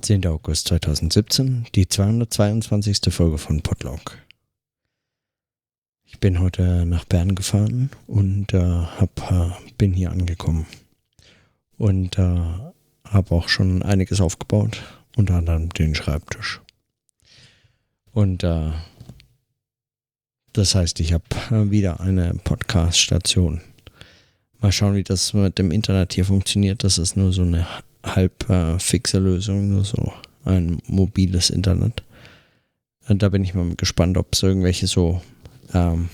10. August 2017, die 222. Folge von Podlog. Ich bin heute nach Bern gefahren und äh, hab, äh, bin hier angekommen. Und äh, habe auch schon einiges aufgebaut, unter anderem den Schreibtisch. Und äh, das heißt, ich habe äh, wieder eine Podcast-Station. Mal schauen, wie das mit dem Internet hier funktioniert. Das ist nur so eine halb äh, fixe Lösung, nur so ein mobiles Internet. Und da bin ich mal gespannt, ob es irgendwelche so, ähm,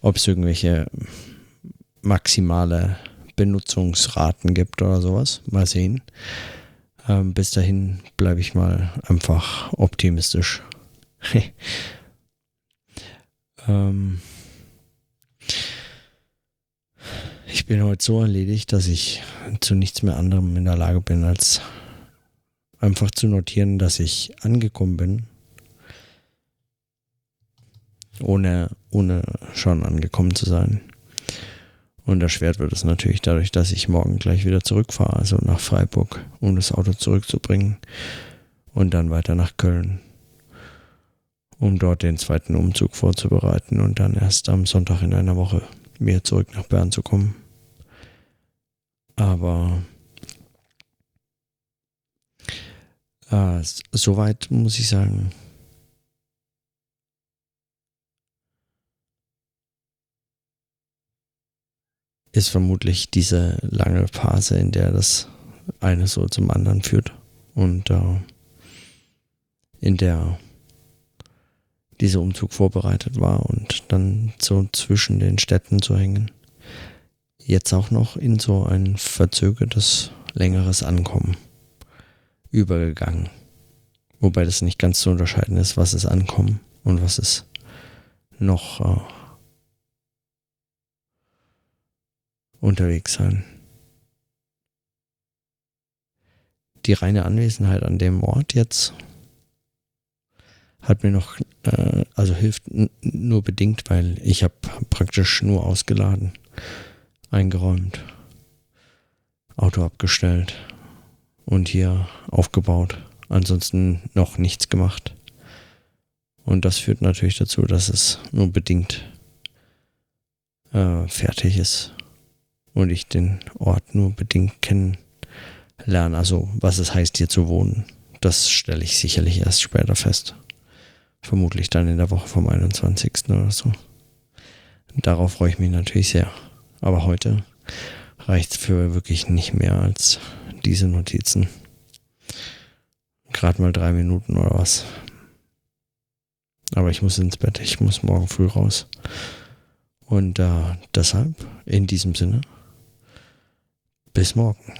ob es irgendwelche maximale Benutzungsraten gibt oder sowas. Mal sehen. Ähm, bis dahin bleibe ich mal einfach optimistisch. ähm, ich bin heute so erledigt, dass ich zu nichts mehr anderem in der Lage bin, als einfach zu notieren, dass ich angekommen bin. Ohne, ohne schon angekommen zu sein. Und erschwert wird es natürlich dadurch, dass ich morgen gleich wieder zurückfahre, also nach Freiburg, um das Auto zurückzubringen und dann weiter nach Köln, um dort den zweiten Umzug vorzubereiten und dann erst am Sonntag in einer Woche wieder zurück nach Bern zu kommen. Aber äh, soweit muss ich sagen, ist vermutlich diese lange Phase, in der das eine so zum anderen führt. Und äh, in der dieser Umzug vorbereitet war und dann so zwischen den Städten zu hängen jetzt auch noch in so ein verzögertes, längeres Ankommen übergegangen. Wobei das nicht ganz zu unterscheiden ist, was ist Ankommen und was ist noch äh, unterwegs sein. Die reine Anwesenheit an dem Ort jetzt hat mir noch, äh, also hilft nur bedingt, weil ich habe praktisch nur ausgeladen eingeräumt, Auto abgestellt und hier aufgebaut. Ansonsten noch nichts gemacht. Und das führt natürlich dazu, dass es nur bedingt äh, fertig ist und ich den Ort nur bedingt kennenlerne. Also was es heißt, hier zu wohnen, das stelle ich sicherlich erst später fest. Vermutlich dann in der Woche vom 21. oder so. Darauf freue ich mich natürlich sehr. Aber heute reicht es für wirklich nicht mehr als diese Notizen. Gerade mal drei Minuten oder was. Aber ich muss ins Bett, ich muss morgen früh raus. Und äh, deshalb, in diesem Sinne, bis morgen.